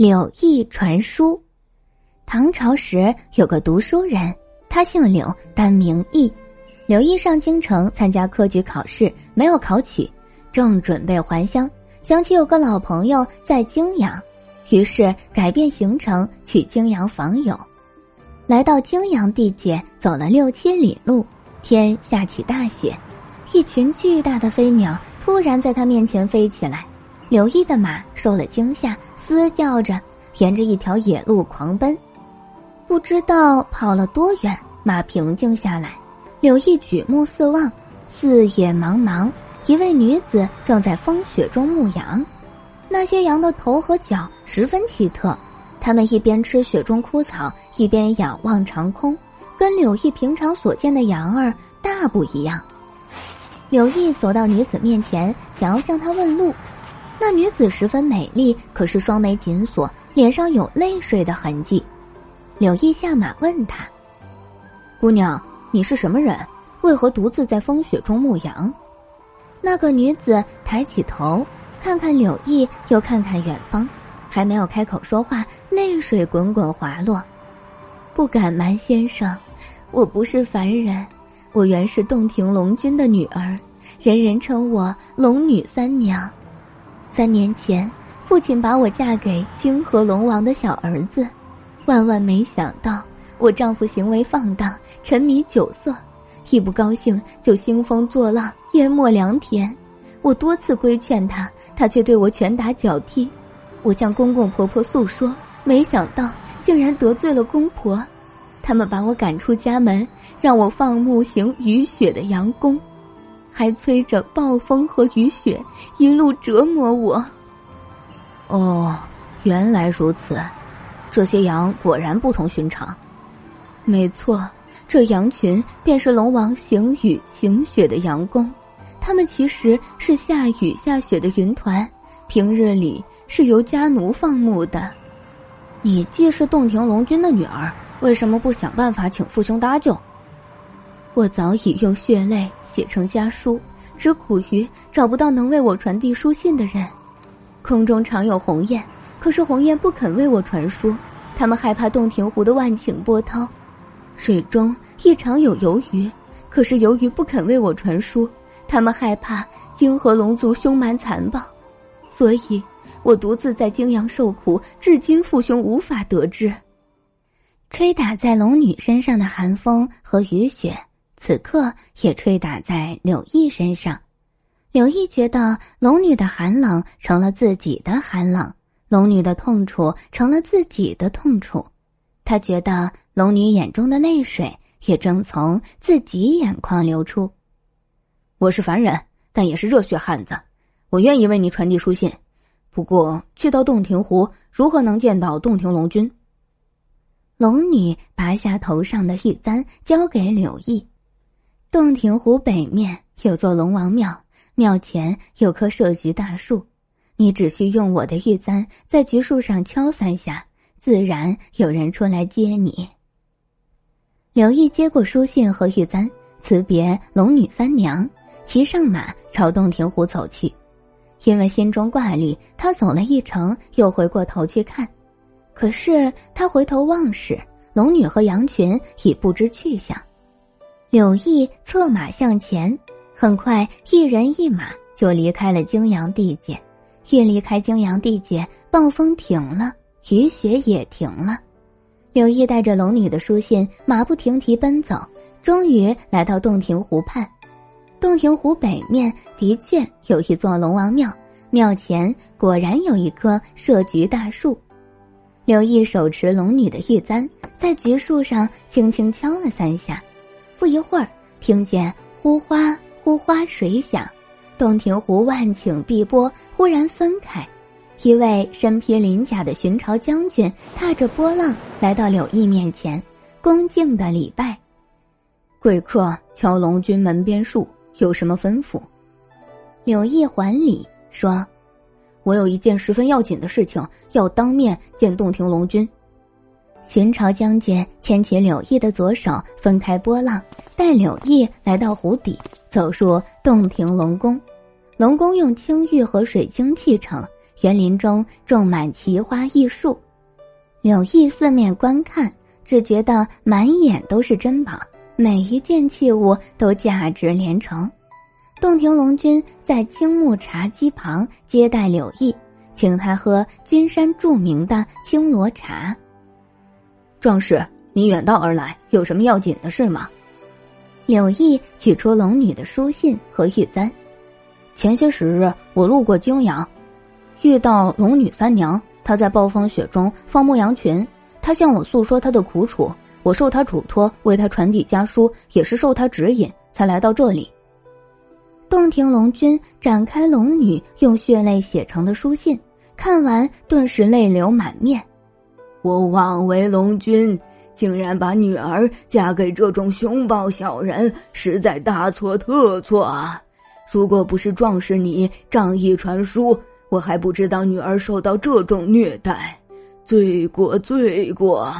柳毅传书。唐朝时有个读书人，他姓柳，单名毅。柳毅上京城参加科举考试，没有考取，正准备还乡，想起有个老朋友在泾阳，于是改变行程去泾阳访友。来到泾阳地界，走了六七里路，天下起大雪，一群巨大的飞鸟突然在他面前飞起来。柳毅的马受了惊吓，嘶叫着沿着一条野路狂奔，不知道跑了多远，马平静下来。柳毅举目四望，四野茫茫，一位女子正在风雪中牧羊。那些羊的头和脚十分奇特，它们一边吃雪中枯草，一边仰望长空，跟柳毅平常所见的羊儿大不一样。柳毅走到女子面前，想要向她问路。那女子十分美丽，可是双眉紧锁，脸上有泪水的痕迹。柳毅下马问她：“姑娘，你是什么人？为何独自在风雪中牧羊？”那个女子抬起头，看看柳毅，又看看远方，还没有开口说话，泪水滚滚滑落。不敢瞒先生，我不是凡人，我原是洞庭龙君的女儿，人人称我龙女三娘。三年前，父亲把我嫁给泾河龙王的小儿子，万万没想到，我丈夫行为放荡，沉迷酒色，一不高兴就兴风作浪，淹没良田。我多次规劝他，他却对我拳打脚踢。我向公公婆婆诉说，没想到竟然得罪了公婆，他们把我赶出家门，让我放牧行雨雪的阳宫。还催着暴风和雨雪一路折磨我。哦，原来如此，这些羊果然不同寻常。没错，这羊群便是龙王行雨行雪的羊宫，他们其实是下雨下雪的云团，平日里是由家奴放牧的。你既是洞庭龙君的女儿，为什么不想办法请父兄搭救？我早已用血泪写成家书，只苦于找不到能为我传递书信的人。空中常有鸿雁，可是鸿雁不肯为我传书，他们害怕洞庭湖的万顷波涛；水中亦常有游鱼，可是游鱼不肯为我传书，他们害怕泾河龙族凶蛮残暴。所以，我独自在泾阳受苦，至今父兄无法得知。吹打在龙女身上的寒风和雨雪。此刻也吹打在柳毅身上，柳毅觉得龙女的寒冷成了自己的寒冷，龙女的痛楚成了自己的痛楚，他觉得龙女眼中的泪水也正从自己眼眶流出。我是凡人，但也是热血汉子，我愿意为你传递书信。不过去到洞庭湖，如何能见到洞庭龙君？龙女拔下头上的玉簪，交给柳毅。洞庭湖北面有座龙王庙，庙前有棵设菊大树，你只需用我的玉簪在菊树上敲三下，自然有人出来接你。刘毅接过书信和玉簪，辞别龙女三娘，骑上马朝洞庭湖走去。因为心中挂虑，他走了一程，又回过头去看，可是他回头望时，龙女和羊群已不知去向。柳毅策马向前，很快一人一马就离开了泾阳地界。一离开泾阳地界，暴风停了，雨雪也停了。柳毅带着龙女的书信，马不停蹄奔走，终于来到洞庭湖畔。洞庭湖北面的确有一座龙王庙，庙前果然有一棵设菊大树。柳毅手持龙女的玉簪，在菊树上轻轻敲了三下。不一会儿，听见呼哗呼哗水响，洞庭湖万顷碧波忽然分开，一位身披鳞甲的巡朝将军踏着波浪来到柳毅面前，恭敬的礼拜。贵客敲龙君门边树，有什么吩咐？柳毅还礼说：“我有一件十分要紧的事情，要当面见洞庭龙君。”巡朝将军牵起柳毅的左手，分开波浪，带柳毅来到湖底，走入洞庭龙宫。龙宫用青玉和水晶砌成，园林中种满奇花异树。柳毅四面观看，只觉得满眼都是珍宝，每一件器物都价值连城。洞庭龙君在青木茶几旁接待柳毅，请他喝君山著名的青罗茶。壮士，你远道而来，有什么要紧的事吗？柳毅取出龙女的书信和玉簪。前些时日，我路过泾阳，遇到龙女三娘。她在暴风雪中放牧羊群，她向我诉说她的苦楚，我受她嘱托为她传递家书，也是受她指引才来到这里。洞庭龙君展开龙女用血泪写成的书信，看完顿时泪流满面。我枉为龙君，竟然把女儿嫁给这种凶暴小人，实在大错特错啊！如果不是壮士你仗义传书。我还不知道女儿受到这种虐待，罪过罪过。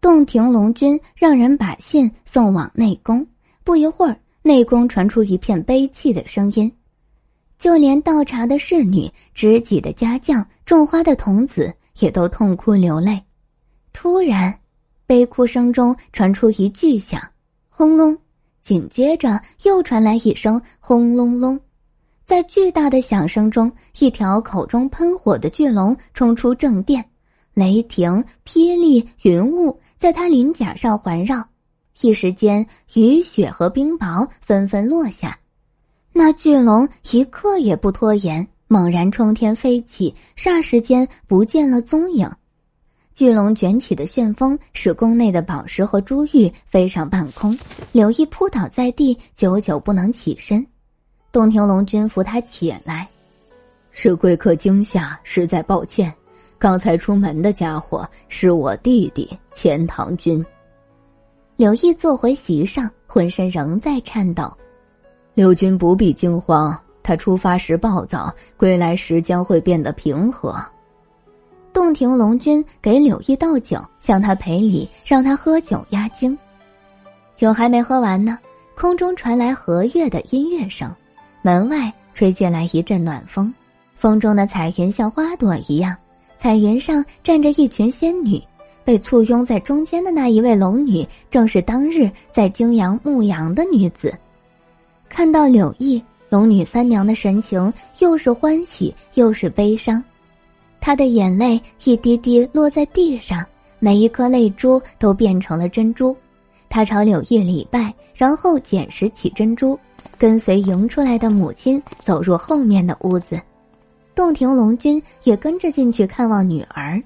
洞庭龙君让人把信送往内宫，不一会儿，内宫传出一片悲泣的声音，就连倒茶的侍女、执戟的家将、种花的童子也都痛哭流泪。突然，悲哭声中传出一巨响，轰隆，紧接着又传来一声轰隆隆。在巨大的响声中，一条口中喷火的巨龙冲出正殿，雷霆、霹雳、云雾在他鳞甲上环绕，一时间雨雪和冰雹纷纷落下。那巨龙一刻也不拖延，猛然冲天飞起，霎时间不见了踪影。巨龙卷起的旋风使宫内的宝石和珠玉飞上半空，柳毅扑倒在地，久久不能起身。洞庭龙君扶他起来，是贵客惊吓，实在抱歉。刚才出门的家伙是我弟弟钱塘君。柳毅坐回席上，浑身仍在颤抖。刘君不必惊慌，他出发时暴躁，归来时将会变得平和。洞庭龙君给柳毅倒酒，向他赔礼，让他喝酒压惊。酒还没喝完呢，空中传来和悦的音乐声。门外吹进来一阵暖风，风中的彩云像花朵一样，彩云上站着一群仙女，被簇拥在中间的那一位龙女，正是当日在泾阳牧羊的女子。看到柳毅，龙女三娘的神情又是欢喜又是悲伤，她的眼泪一滴滴落在地上，每一颗泪珠都变成了珍珠。她朝柳毅礼拜，然后捡拾起珍珠。跟随迎出来的母亲走入后面的屋子，洞庭龙君也跟着进去看望女儿。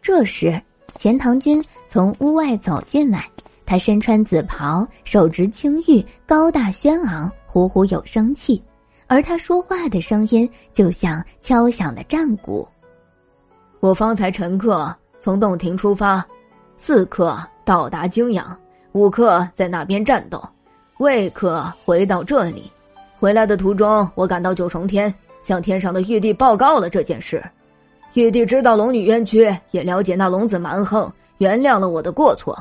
这时，钱塘君从屋外走进来，他身穿紫袍，手执青玉，高大轩昂，呼呼有生气。而他说话的声音就像敲响的战鼓。我方才乘客从洞庭出发，四刻到达泾阳，五刻在那边战斗。未可回到这里，回来的途中，我赶到九重天，向天上的玉帝报告了这件事。玉帝知道龙女冤屈，也了解那龙子蛮横，原谅了我的过错。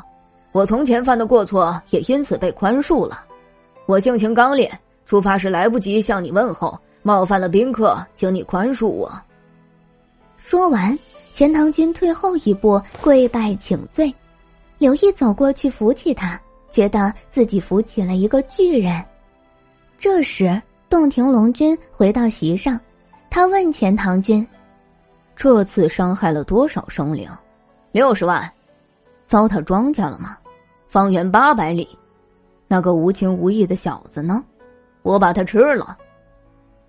我从前犯的过错也因此被宽恕了。我性情刚烈，出发时来不及向你问候，冒犯了宾客，请你宽恕我。说完，钱塘君退后一步，跪拜请罪。刘毅走过去扶起他。觉得自己扶起了一个巨人。这时，洞庭龙君回到席上，他问钱塘君：“这次伤害了多少生灵？六十万。糟蹋庄稼了吗？方圆八百里。那个无情无义的小子呢？我把他吃了。”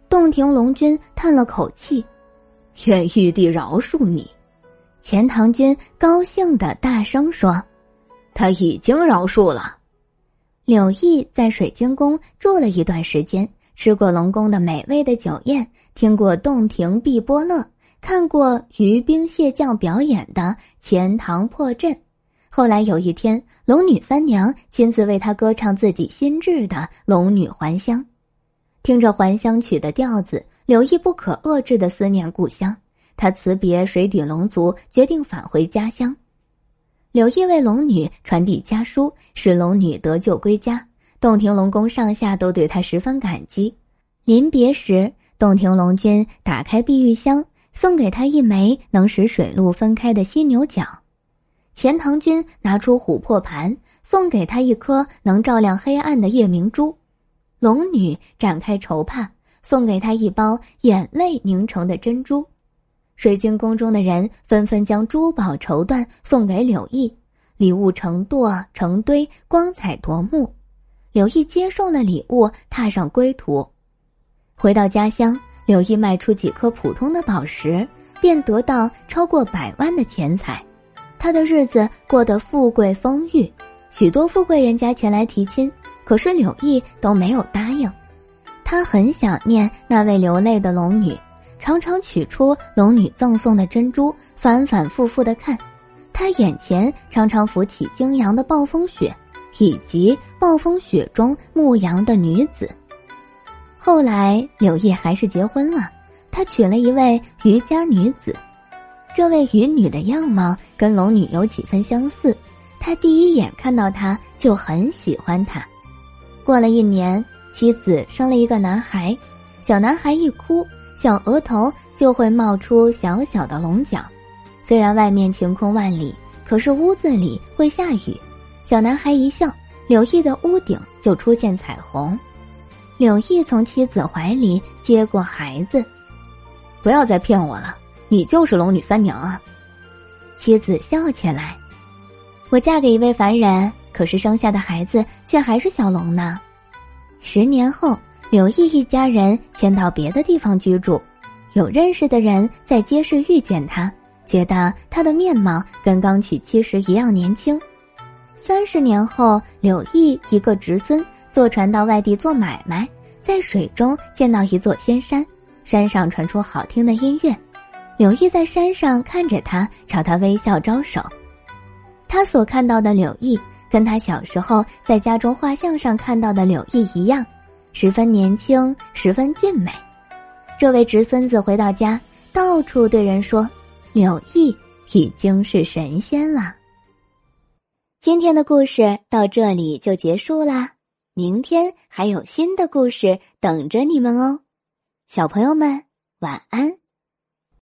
洞庭龙君叹了口气：“愿玉帝饶恕你。”钱塘君高兴的大声说。他已经饶恕了。柳毅在水晶宫住了一段时间，吃过龙宫的美味的酒宴，听过洞庭碧波乐，看过鱼兵蟹将表演的钱塘破阵。后来有一天，龙女三娘亲自为他歌唱自己新制的《龙女还乡》，听着还乡曲的调子，柳毅不可遏制的思念故乡。他辞别水底龙族，决定返回家乡。柳毅为龙女传递家书，使龙女得救归家。洞庭龙宫上下都对他十分感激。临别时，洞庭龙君打开碧玉箱，送给他一枚能使水陆分开的犀牛角；钱塘君拿出琥珀盘，送给他一颗能照亮黑暗的夜明珠；龙女展开绸帕，送给他一包眼泪凝成的珍珠。水晶宫中的人纷纷将珠宝绸缎送给柳毅，礼物成垛成堆，光彩夺目。柳毅接受了礼物，踏上归途。回到家乡，柳毅卖出几颗普通的宝石，便得到超过百万的钱财。他的日子过得富贵丰裕，许多富贵人家前来提亲，可是柳毅都没有答应。他很想念那位流泪的龙女。常常取出龙女赠送的珍珠，反反复复的看。他眼前常常浮起泾阳的暴风雪，以及暴风雪中牧羊的女子。后来柳毅还是结婚了，他娶了一位渔家女子。这位渔女的样貌跟龙女有几分相似，他第一眼看到她就很喜欢她。过了一年，妻子生了一个男孩，小男孩一哭。小额头就会冒出小小的龙角，虽然外面晴空万里，可是屋子里会下雨。小男孩一笑，柳毅的屋顶就出现彩虹。柳毅从妻子怀里接过孩子，不要再骗我了，你就是龙女三娘啊！妻子笑起来，我嫁给一位凡人，可是生下的孩子却还是小龙呢。十年后。柳毅一家人迁到别的地方居住，有认识的人在街市遇见他，觉得他的面貌跟刚娶妻时一样年轻。三十年后，柳毅一个侄孙坐船到外地做买卖，在水中见到一座仙山，山上传出好听的音乐。柳毅在山上看着他，朝他微笑招手。他所看到的柳毅，跟他小时候在家中画像上看到的柳毅一样。十分年轻，十分俊美。这位侄孙子回到家，到处对人说：“柳毅已经是神仙了。”今天的故事到这里就结束啦，明天还有新的故事等着你们哦，小朋友们晚安。